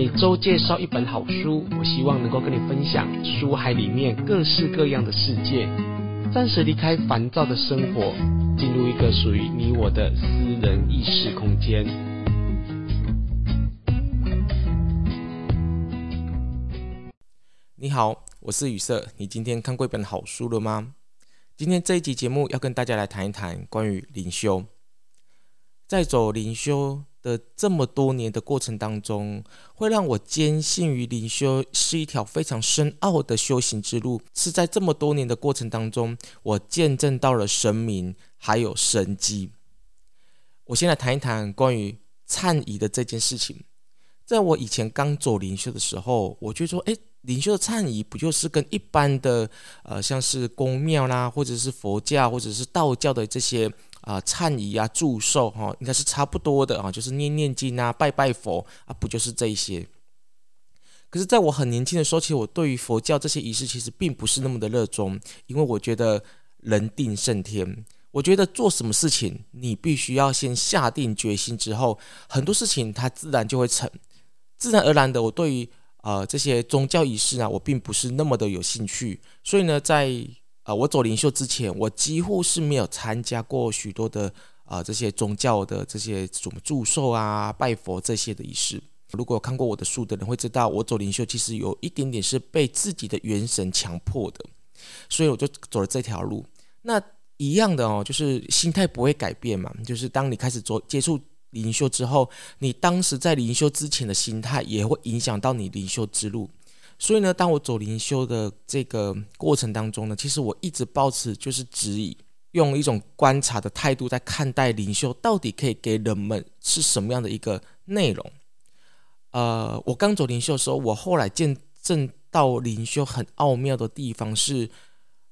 每周介绍一本好书，我希望能够跟你分享书海里面各式各样的世界，暂时离开烦躁的生活，进入一个属于你我的私人意识空间。你好，我是雨色。你今天看过一本好书了吗？今天这一集节目要跟大家来谈一谈关于灵修，在走灵修的这么多年的过程当中，会让我坚信于灵修是一条非常深奥的修行之路。是在这么多年的过程当中，我见证到了神明还有神迹。我先来谈一谈关于忏仪的这件事情。在我以前刚走灵修的时候，我就说：“诶，灵修的忏仪不就是跟一般的呃，像是宫庙啦，或者是佛教或者是道教的这些？”啊，忏仪啊，祝寿哈，应该是差不多的啊，就是念念经啊，拜拜佛啊，不就是这一些？可是，在我很年轻的时候，其实我对于佛教这些仪式其实并不是那么的热衷，因为我觉得人定胜天，我觉得做什么事情，你必须要先下定决心之后，很多事情它自然就会成，自然而然的，我对于呃这些宗教仪式啊，我并不是那么的有兴趣，所以呢，在啊、我走灵修之前，我几乎是没有参加过许多的啊、这些宗教的这些什么祝寿啊、拜佛这些的仪式。如果看过我的书的人会知道，我走灵修其实有一点点是被自己的元神强迫的，所以我就走了这条路。那一样的哦，就是心态不会改变嘛，就是当你开始走接触灵修之后，你当时在灵修之前的心态也会影响到你灵修之路。所以呢，当我走灵修的这个过程当中呢，其实我一直抱持就是质疑，用一种观察的态度在看待灵修，到底可以给人们是什么样的一个内容？呃，我刚走灵修的时候，我后来见证到灵修很奥妙的地方是，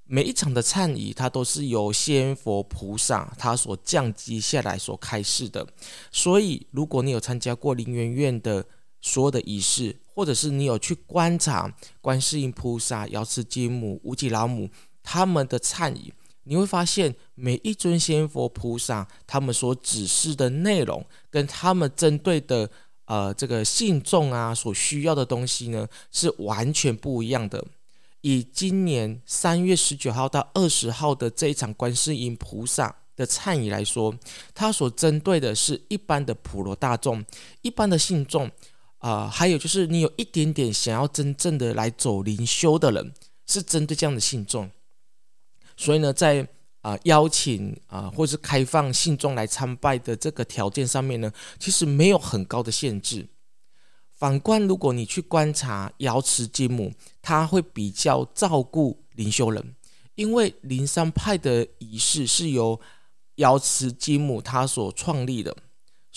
每一场的忏仪，它都是由仙佛菩萨他所降级下来所开示的。所以，如果你有参加过灵元院的所有的仪式，或者是你有去观察观世音菩萨、瑶池金母、无极老母他们的忏仪，你会发现每一尊仙佛菩萨他们所指示的内容，跟他们针对的呃这个信众啊所需要的东西呢，是完全不一样的。以今年三月十九号到二十号的这一场观世音菩萨的忏仪来说，他所针对的是一般的普罗大众、一般的信众。啊、还有就是你有一点点想要真正的来走灵修的人，是针对这样的信众，所以呢，在啊、邀请啊、或是开放信众来参拜的这个条件上面呢，其实没有很高的限制。反观如果你去观察瑶池金母，他会比较照顾灵修人，因为灵山派的仪式是由瑶池金母他所创立的。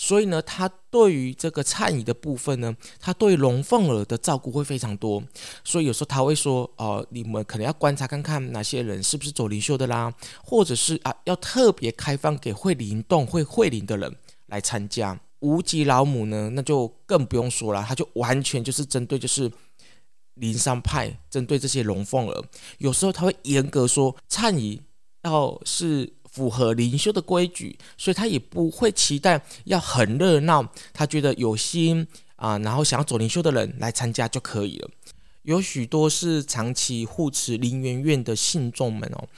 所以呢，他对于这个颤仪的部分呢，他对龙凤儿的照顾会非常多。所以有时候他会说：“哦、呃，你们可能要观察看看哪些人是不是走灵修的啦，或者是啊，要特别开放给会灵动、会会灵的人来参加。”无极老母呢，那就更不用说了，他就完全就是针对就是灵山派，针对这些龙凤儿。有时候他会严格说忏仪要是。符合灵修的规矩，所以他也不会期待要很热闹。他觉得有心啊，然后想要走灵修的人来参加就可以了。有许多是长期护持灵园院的信众们哦，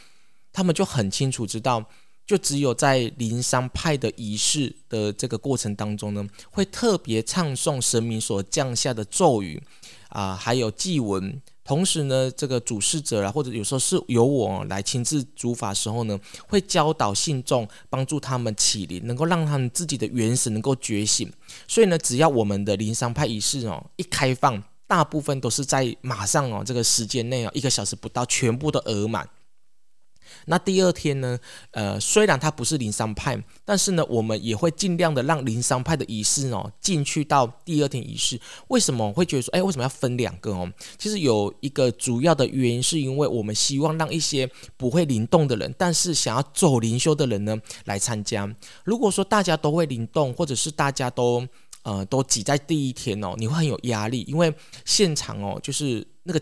他们就很清楚知道，就只有在灵山派的仪式的这个过程当中呢，会特别唱诵神明所降下的咒语啊，还有祭文。同时呢，这个主事者啊，或者有时候是由我来亲自主法时候呢，会教导信众，帮助他们起灵，能够让他们自己的元神能够觉醒。所以呢，只要我们的灵商派仪式哦一开放，大部分都是在马上哦这个时间内哦一个小时不到，全部都额满。那第二天呢？呃，虽然它不是灵山派，但是呢，我们也会尽量的让灵山派的仪式哦进去到第二天仪式。为什么会觉得说，哎，为什么要分两个哦？其实有一个主要的原因，是因为我们希望让一些不会灵动的人，但是想要走灵修的人呢来参加。如果说大家都会灵动，或者是大家都呃都挤在第一天哦，你会很有压力，因为现场哦就是那个。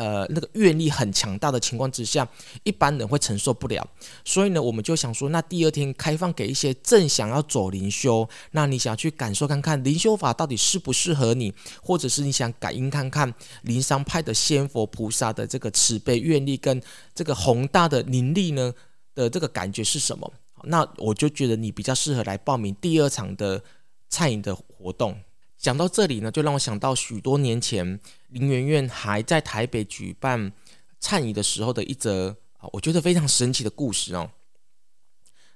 呃那个愿力很强大的情况之下，一般人会承受不了。所以呢，我们就想说，那第二天开放给一些正想要走灵修，那你想去感受看看灵修法到底适不适合你，或者是你想感应看看灵山派的仙佛菩萨的这个慈悲愿力跟这个宏大的灵力呢的这个感觉是什么？那我就觉得你比较适合来报名第二场的餐饮的活动。讲到这里呢，就让我想到许多年前林媛媛还在台北举办忏影的时候的一则啊，我觉得非常神奇的故事哦。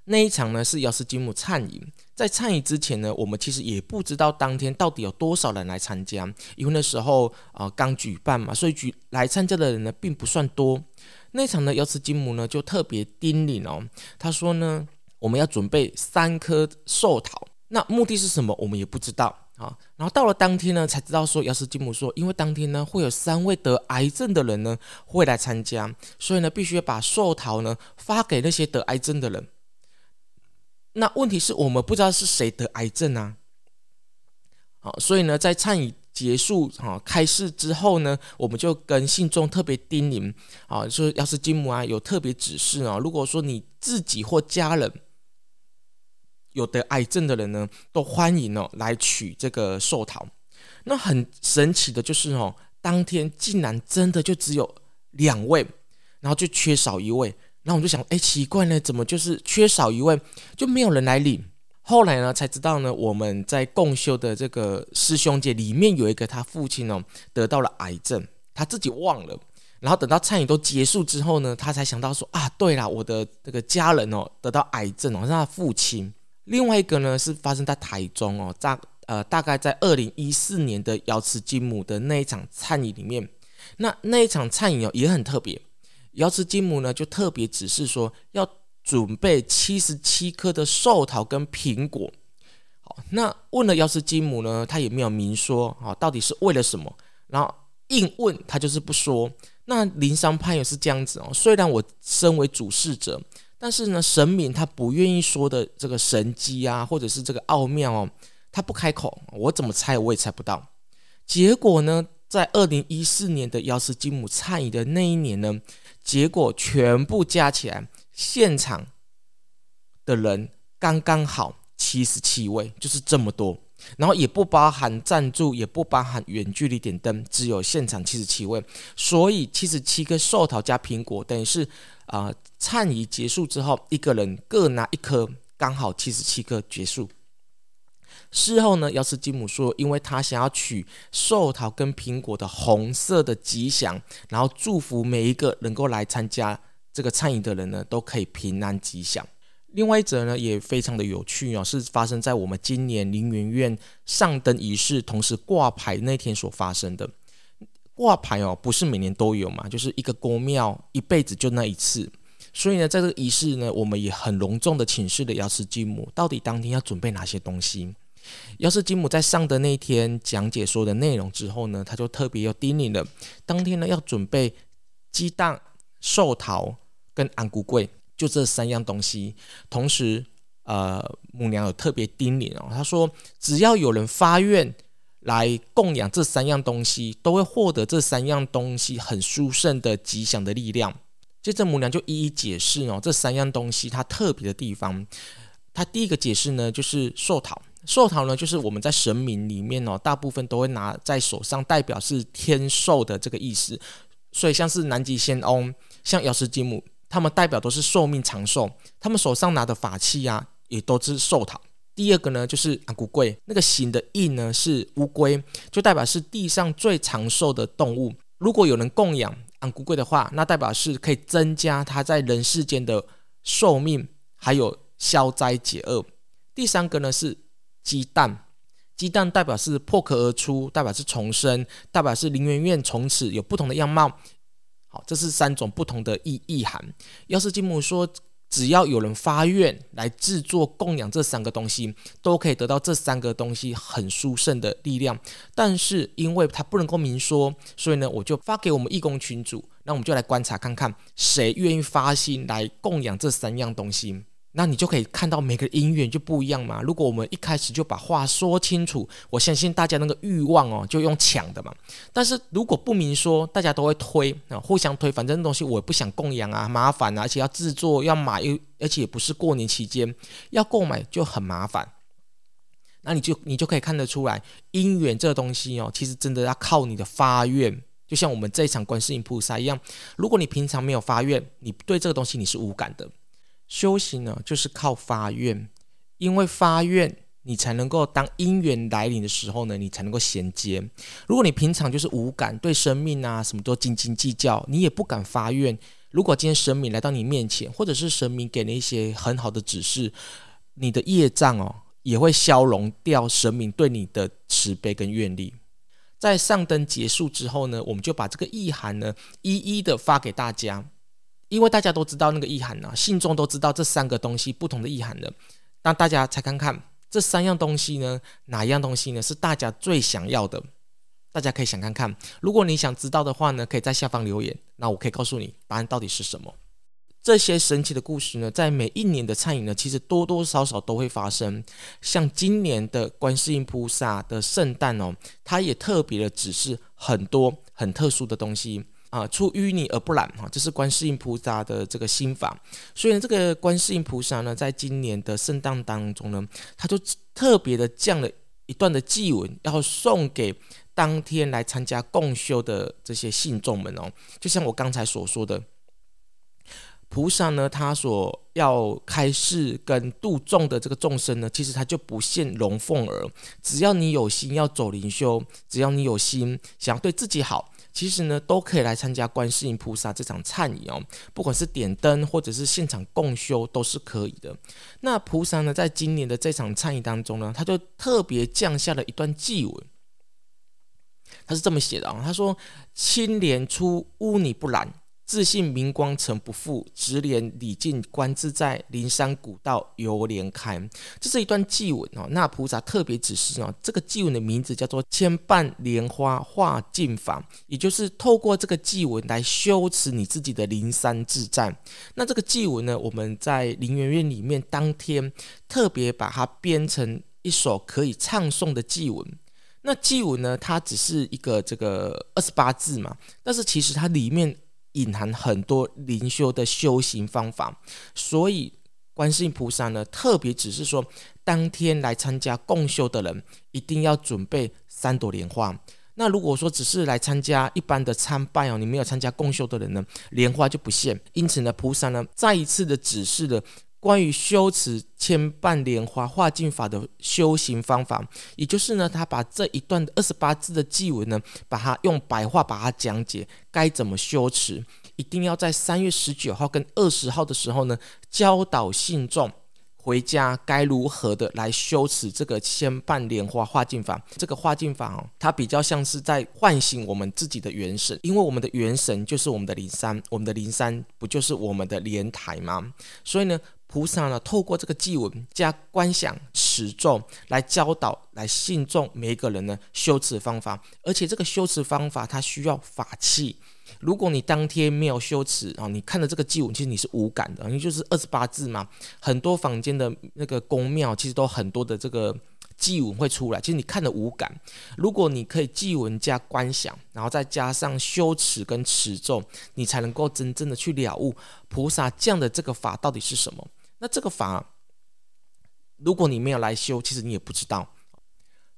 那一场呢是药师金母忏影，在忏影之前呢，我们其实也不知道当天到底有多少人来参加，因为那时候啊刚举办嘛，所以举来参加的人呢并不算多。那场呢药师金母呢就特别叮咛哦，他说呢我们要准备三颗寿桃，那目的是什么？我们也不知道。啊，然后到了当天呢，才知道说，药师金母说，因为当天呢会有三位得癌症的人呢会来参加，所以呢必须把寿桃呢发给那些得癌症的人。那问题是我们不知道是谁得癌症啊，好，所以呢在忏影结束啊开示之后呢，我们就跟信众特别叮咛啊，说要是金母啊有特别指示啊，如果说你自己或家人。有得癌症的人呢，都欢迎哦来取这个寿桃。那很神奇的就是哦，当天竟然真的就只有两位，然后就缺少一位。然后我就想，哎，奇怪呢，怎么就是缺少一位，就没有人来领？后来呢，才知道呢，我们在共修的这个师兄界里面有一个他父亲哦得到了癌症，他自己忘了。然后等到餐饮都结束之后呢，他才想到说啊，对了，我的这个家人哦得到癌症哦，是他父亲。另外一个呢，是发生在台中哦，大呃大概在二零一四年的瑶池金母的那一场忏影里面，那那一场忏影哦也很特别，瑶池金母呢就特别指示说要准备七十七颗的寿桃跟苹果，好，那问了瑶池金母呢，他也没有明说啊，到底是为了什么，然后硬问他就是不说，那灵山派也是这样子哦，虽然我身为主事者。但是呢，神明他不愿意说的这个神机啊，或者是这个奥妙哦，他不开口，我怎么猜我也猜不到。结果呢，在二零一四年的瑶池金母忏影的那一年呢，结果全部加起来，现场的人刚刚好七十七位，就是这么多。然后也不包含赞助，也不包含远距离点灯，只有现场七十七位。所以七十七颗寿桃加苹果，等于是。啊、呃，忏影结束之后，一个人各拿一颗，刚好七十七颗结束。事后呢，要是金母说，因为他想要取寿桃跟苹果的红色的吉祥，然后祝福每一个能够来参加这个餐饮的人呢，都可以平安吉祥。另外一则呢，也非常的有趣哦，是发生在我们今年凌云院上灯仪式同时挂牌那天所发生的。挂牌哦，不是每年都有嘛，就是一个宫庙一辈子就那一次，所以呢，在这个仪式呢，我们也很隆重的请示了药师金母，到底当天要准备哪些东西。药师金母在上的那一天讲解所有的内容之后呢，他就特别又叮咛了，当天呢要准备鸡蛋、寿桃跟安菇桂，就这三样东西。同时，呃，母娘有特别叮咛哦，她说只要有人发愿。来供养这三样东西，都会获得这三样东西很殊胜的吉祥的力量。接着母娘就一一解释哦，这三样东西它特别的地方。它第一个解释呢，就是寿桃。寿桃呢，就是我们在神明里面哦，大部分都会拿在手上，代表是天寿的这个意思。所以像是南极仙翁、像瑶池金母，他们代表都是寿命长寿。他们手上拿的法器啊，也都是寿桃。第二个呢，就是安菇粿，那个形的印呢是乌龟，就代表是地上最长寿的动物。如果有人供养安菇粿的话，那代表是可以增加他在人世间的寿命，还有消灾解厄。第三个呢是鸡蛋，鸡蛋代表是破壳而出，代表是重生，代表是林媛媛从此有不同的样貌。好，这是三种不同的意意涵。要是金母说。只要有人发愿来制作供养这三个东西，都可以得到这三个东西很殊胜的力量。但是因为他不能够明说，所以呢，我就发给我们义工群主，那我们就来观察看看谁愿意发心来供养这三样东西。那你就可以看到每个因缘就不一样嘛。如果我们一开始就把话说清楚，我相信大家那个欲望哦，就用抢的嘛。但是如果不明说，大家都会推啊，互相推，反正东西我不想供养啊，麻烦啊，而且要制作要买，又而且也不是过年期间要购买就很麻烦。那你就你就可以看得出来，因缘这东西哦，其实真的要靠你的发愿，就像我们这一场观世音菩萨一样。如果你平常没有发愿，你对这个东西你是无感的。修行呢，就是靠发愿，因为发愿，你才能够当因缘来临的时候呢，你才能够衔接。如果你平常就是无感，对生命啊什么都斤斤计较，你也不敢发愿。如果今天神明来到你面前，或者是神明给你一些很好的指示，你的业障哦，也会消融掉神明对你的慈悲跟愿力。在上灯结束之后呢，我们就把这个意涵呢，一一的发给大家。因为大家都知道那个意涵呢、啊，信众都知道这三个东西不同的意涵的，那大家猜看看这三样东西呢，哪一样东西呢是大家最想要的？大家可以想看看，如果你想知道的话呢，可以在下方留言，那我可以告诉你答案到底是什么。这些神奇的故事呢，在每一年的餐饮呢，其实多多少少都会发生。像今年的观世音菩萨的圣诞哦，它也特别的指示很多很特殊的东西。啊，出淤泥而不染哈，这是观世音菩萨的这个心法。所以呢，这个观世音菩萨呢，在今年的圣诞当中呢，他就特别的降了一段的祭文，要送给当天来参加共修的这些信众们哦。就像我刚才所说的，菩萨呢，他所要开示跟度众的这个众生呢，其实他就不限龙凤儿，只要你有心要走灵修，只要你有心想要对自己好。其实呢，都可以来参加观世音菩萨这场忏仪哦，不管是点灯或者是现场共修都是可以的。那菩萨呢，在今年的这场忏仪当中呢，他就特别降下了一段祭文，他是这么写的啊，他说：“青莲出污泥不染。”自信明光诚不负，直莲礼敬观自在，灵山古道犹怜开。这是一段祭文哦。那菩萨特别指示哦，这个祭文的名字叫做千瓣莲花化境法，也就是透过这个祭文来修持你自己的灵山自在。那这个祭文呢，我们在灵园院里面当天特别把它编成一首可以唱诵的祭文。那祭文呢，它只是一个这个二十八字嘛，但是其实它里面。隐含很多灵修的修行方法，所以观世音菩萨呢，特别只是说，当天来参加共修的人一定要准备三朵莲花。那如果说只是来参加一般的参拜哦，你没有参加共修的人呢，莲花就不限。因此呢，菩萨呢再一次的指示了。关于修持千瓣莲花化境法的修行方法，也就是呢，他把这一段二十八字的记文呢，把它用白话把它讲解，该怎么修持，一定要在三月十九号跟二十号的时候呢，教导信众回家该如何的来修持这个千瓣莲花化境法。这个化境法哦，它比较像是在唤醒我们自己的元神，因为我们的元神就是我们的灵山，我们的灵山不就是我们的莲台吗？所以呢。菩萨呢，透过这个偈文加观想持咒来教导来信众每一个人呢修持方法，而且这个修持方法它需要法器。如果你当天没有修持啊，你看的这个偈文其实你是无感的，因为就是二十八字嘛。很多坊间的那个宫庙其实都很多的这个偈文会出来，其实你看的无感。如果你可以偈文加观想，然后再加上修持跟持咒，你才能够真正的去了悟菩萨降的这个法到底是什么。那这个法，如果你没有来修，其实你也不知道。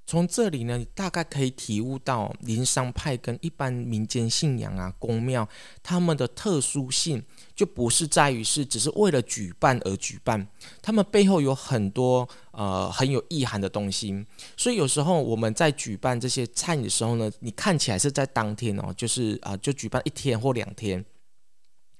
从这里呢，你大概可以体悟到灵山派跟一般民间信仰啊、宫庙他们的特殊性，就不是在于是只是为了举办而举办，他们背后有很多呃很有意涵的东西。所以有时候我们在举办这些忏的时候呢，你看起来是在当天哦，就是啊、就举办一天或两天。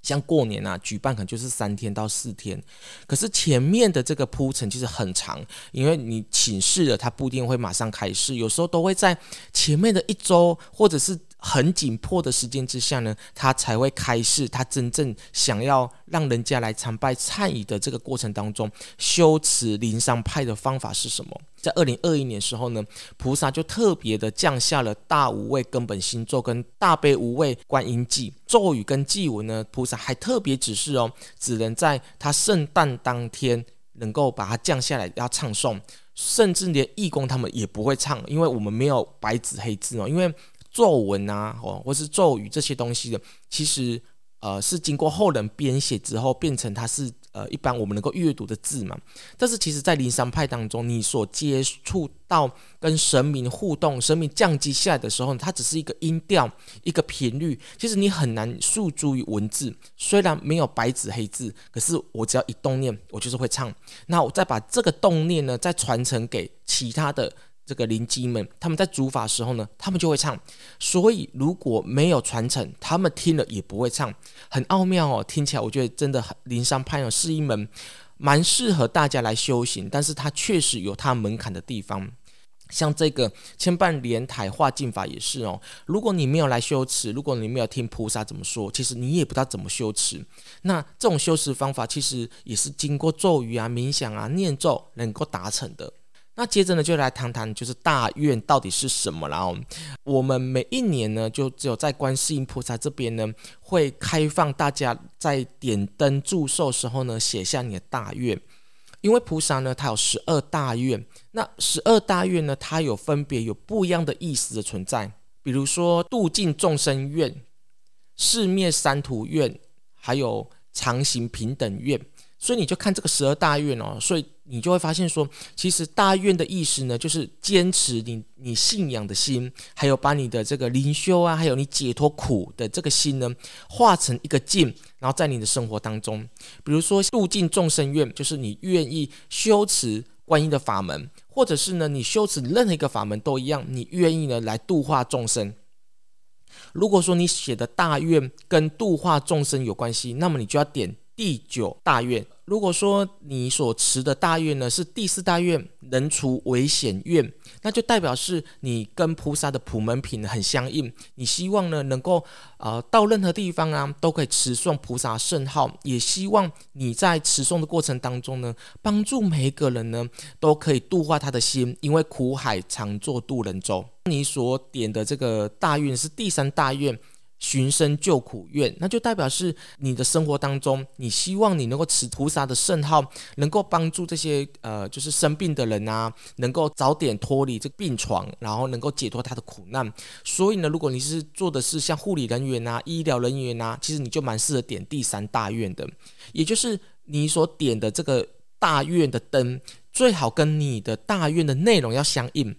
像过年啊，举办可能就是三天到四天，可是前面的这个铺陈其实很长，因为你请示了，他不一定会马上开始，有时候都会在前面的一周或者是很紧迫的时间之下呢，他才会开示他真正想要让人家来参拜忏仪的这个过程当中，修持灵山派的方法是什么？在二零二一年时候呢，菩萨就特别的降下了大无畏根本心咒跟大悲无畏观音记咒语跟祭文呢，菩萨还特别指示哦，只能在他圣诞当天能够把它降下来要唱诵，甚至连义工他们也不会唱，因为我们没有白纸黑字哦，因为咒文啊，哦或是咒语这些东西的，其实呃是经过后人编写之后变成它是。呃，一般我们能够阅读的字嘛，但是其实，在灵山派当中，你所接触到跟神明互动、神明降级下来的时候，它只是一个音调、一个频率，其实你很难诉诸于文字。虽然没有白纸黑字，可是我只要一动念，我就是会唱。那我再把这个动念呢，再传承给其他的。这个灵乩们，他们在主法时候呢，他们就会唱。所以如果没有传承，他们听了也不会唱，很奥妙哦。听起来我觉得真的很灵山派呢是一门蛮适合大家来修行，但是它确实有它门槛的地方。像这个千瓣莲台化境法也是哦。如果你没有来修持，如果你没有听菩萨怎么说，其实你也不知道怎么修持。那这种修持方法其实也是经过咒语啊、冥想啊、念咒能够达成的。那接着呢，就来谈谈就是大愿到底是什么了哦。我们每一年呢，就只有在观世音菩萨这边呢，会开放大家在点灯祝寿时候呢，写下你的大愿。因为菩萨呢，他有十二大愿。那十二大愿呢，它有分别有不一样的意思的存在。比如说度尽众生愿、誓灭三途愿，还有常行平等愿。所以你就看这个十二大愿哦，所以你就会发现说，其实大愿的意思呢，就是坚持你你信仰的心，还有把你的这个灵修啊，还有你解脱苦的这个心呢，化成一个境，然后在你的生活当中，比如说度尽众生愿，就是你愿意修持观音的法门，或者是呢，你修持任何一个法门都一样，你愿意呢来度化众生。如果说你写的大愿跟度化众生有关系，那么你就要点。第九大愿，如果说你所持的大愿呢是第四大愿，能除危险愿，那就代表是你跟菩萨的普门品很相应。你希望呢能够呃到任何地方啊都可以持诵菩萨圣号，也希望你在持诵的过程当中呢，帮助每一个人呢都可以度化他的心，因为苦海常作渡人舟。你所点的这个大愿是第三大愿。寻声救苦愿，那就代表是你的生活当中，你希望你能够持菩萨的圣号，能够帮助这些呃，就是生病的人啊，能够早点脱离这个病床，然后能够解脱他的苦难。所以呢，如果你是做的是像护理人员啊、医疗人员啊，其实你就蛮适合点第三大愿的，也就是你所点的这个大愿的灯，最好跟你的大愿的内容要相应。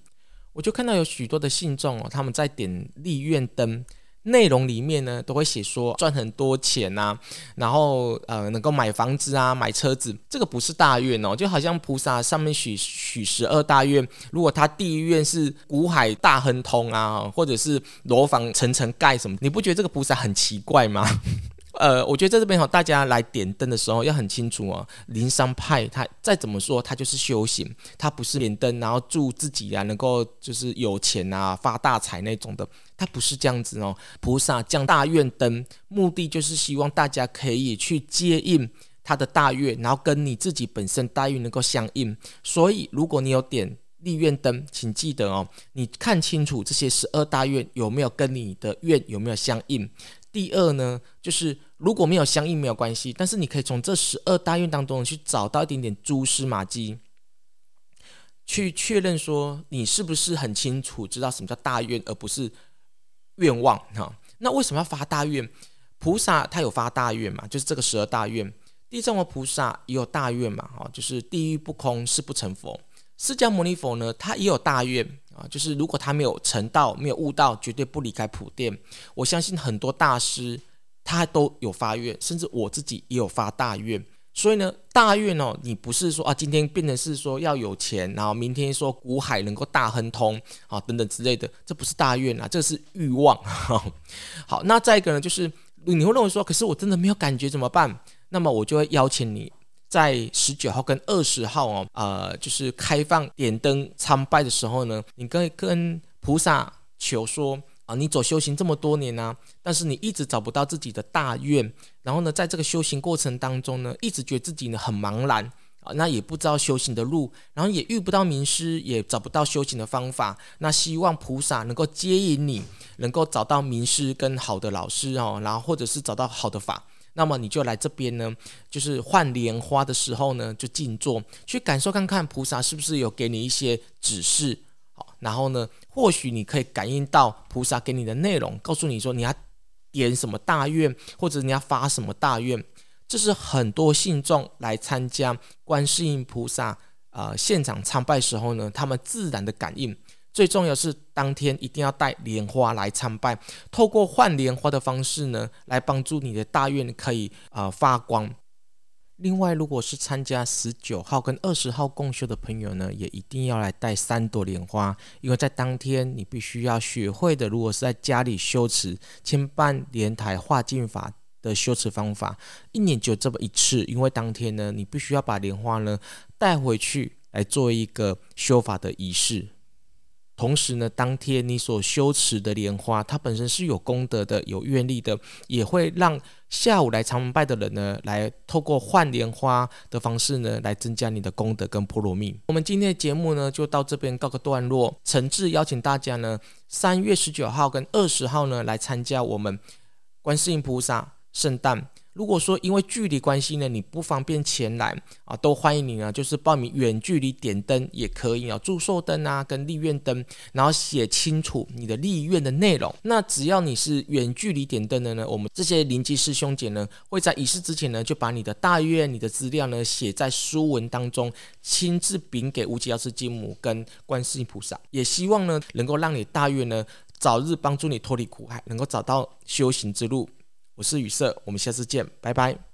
我就看到有许多的信众哦，他们在点立愿灯。内容里面呢，都会写说赚很多钱呐、啊，然后呃能够买房子啊，买车子，这个不是大愿哦，就好像菩萨上面许许十二大愿，如果他第一愿是股海大亨通啊，或者是楼房层层盖什么，你不觉得这个菩萨很奇怪吗？呃，我觉得在这边哈，大家来点灯的时候要很清楚哦。灵山派他再怎么说，他就是修行，他不是点灯然后祝自己啊能够就是有钱啊发大财那种的，他不是这样子哦。菩萨降大愿灯，目的就是希望大家可以去接应他的大愿，然后跟你自己本身大愿能够相应。所以，如果你有点立愿灯，请记得哦，你看清楚这些十二大愿有没有跟你的愿有没有相应。第二呢，就是如果没有相应没有关系，但是你可以从这十二大愿当中去找到一点点蛛丝马迹，去确认说你是不是很清楚知道什么叫大愿，而不是愿望哈。那为什么要发大愿？菩萨他有发大愿嘛，就是这个十二大愿。地藏王菩萨也有大愿嘛，哈，就是地狱不空，誓不成佛。释迦牟尼佛呢，他也有大愿。啊，就是如果他没有成道，没有悟道，绝对不离开普殿。我相信很多大师他都有发愿，甚至我自己也有发大愿。所以呢，大愿哦，你不是说啊，今天变成是说要有钱，然后明天说股海能够大亨通啊等等之类的，这不是大愿啊，这是欲望。好，那再一个呢，就是你会认为说，可是我真的没有感觉怎么办？那么我就会邀请你。在十九号跟二十号哦，呃，就是开放点灯参拜的时候呢，你可以跟菩萨求说，啊，你走修行这么多年呢、但是你一直找不到自己的大愿，然后呢，在这个修行过程当中呢，一直觉得自己呢很茫然啊，那也不知道修行的路，然后也遇不到名师，也找不到修行的方法，那希望菩萨能够接引你，能够找到名师跟好的老师哦，然后或者是找到好的法，那么你就来这边呢，就是换莲花的时候呢，就静坐去感受看看菩萨是不是有给你一些指示。好然后呢，或许你可以感应到菩萨给你的内容，告诉你说你要点什么大愿，或者你要发什么大愿。这是很多信众来参加观世音菩萨呃现场参拜时候呢，他们自然的感应。最重要是当天一定要带莲花来参拜，透过换莲花的方式呢，来帮助你的大愿可以呃发光。另外，如果是参加十九号跟二十号共修的朋友呢，也一定要来带三朵莲花，因为在当天你必须要学会的，如果是在家里修持千瓣莲台化境法的修持方法，一年就这么一次，因为当天呢，你必须要把莲花呢带回去来做一个修法的仪式。同时呢，当天你所修持的莲花，它本身是有功德的、有愿力的，也会让下午来长门拜的人呢，来透过换莲花的方式呢，来增加你的功德跟波罗蜜。我们今天的节目呢，就到这边告个段落。诚挚邀请大家呢，三月十九号跟二十号呢，来参加我们观世音菩萨圣诞。如果说因为距离关系呢，你不方便前来啊，都欢迎你呢，就是报名远距离点灯也可以啊，祝寿灯啊跟立愿灯，然后写清楚你的立愿的内容。那只要你是远距离点灯的呢，我们这些灵机师兄姐呢，会在仪式之前呢，就把你的大愿、你的资料呢写在书文当中，亲自禀给无极药师金母跟观世音菩萨，也希望呢能够让你大愿呢早日帮助你脱离苦海，能够找到修行之路。我是雨色，我们下次见，拜拜。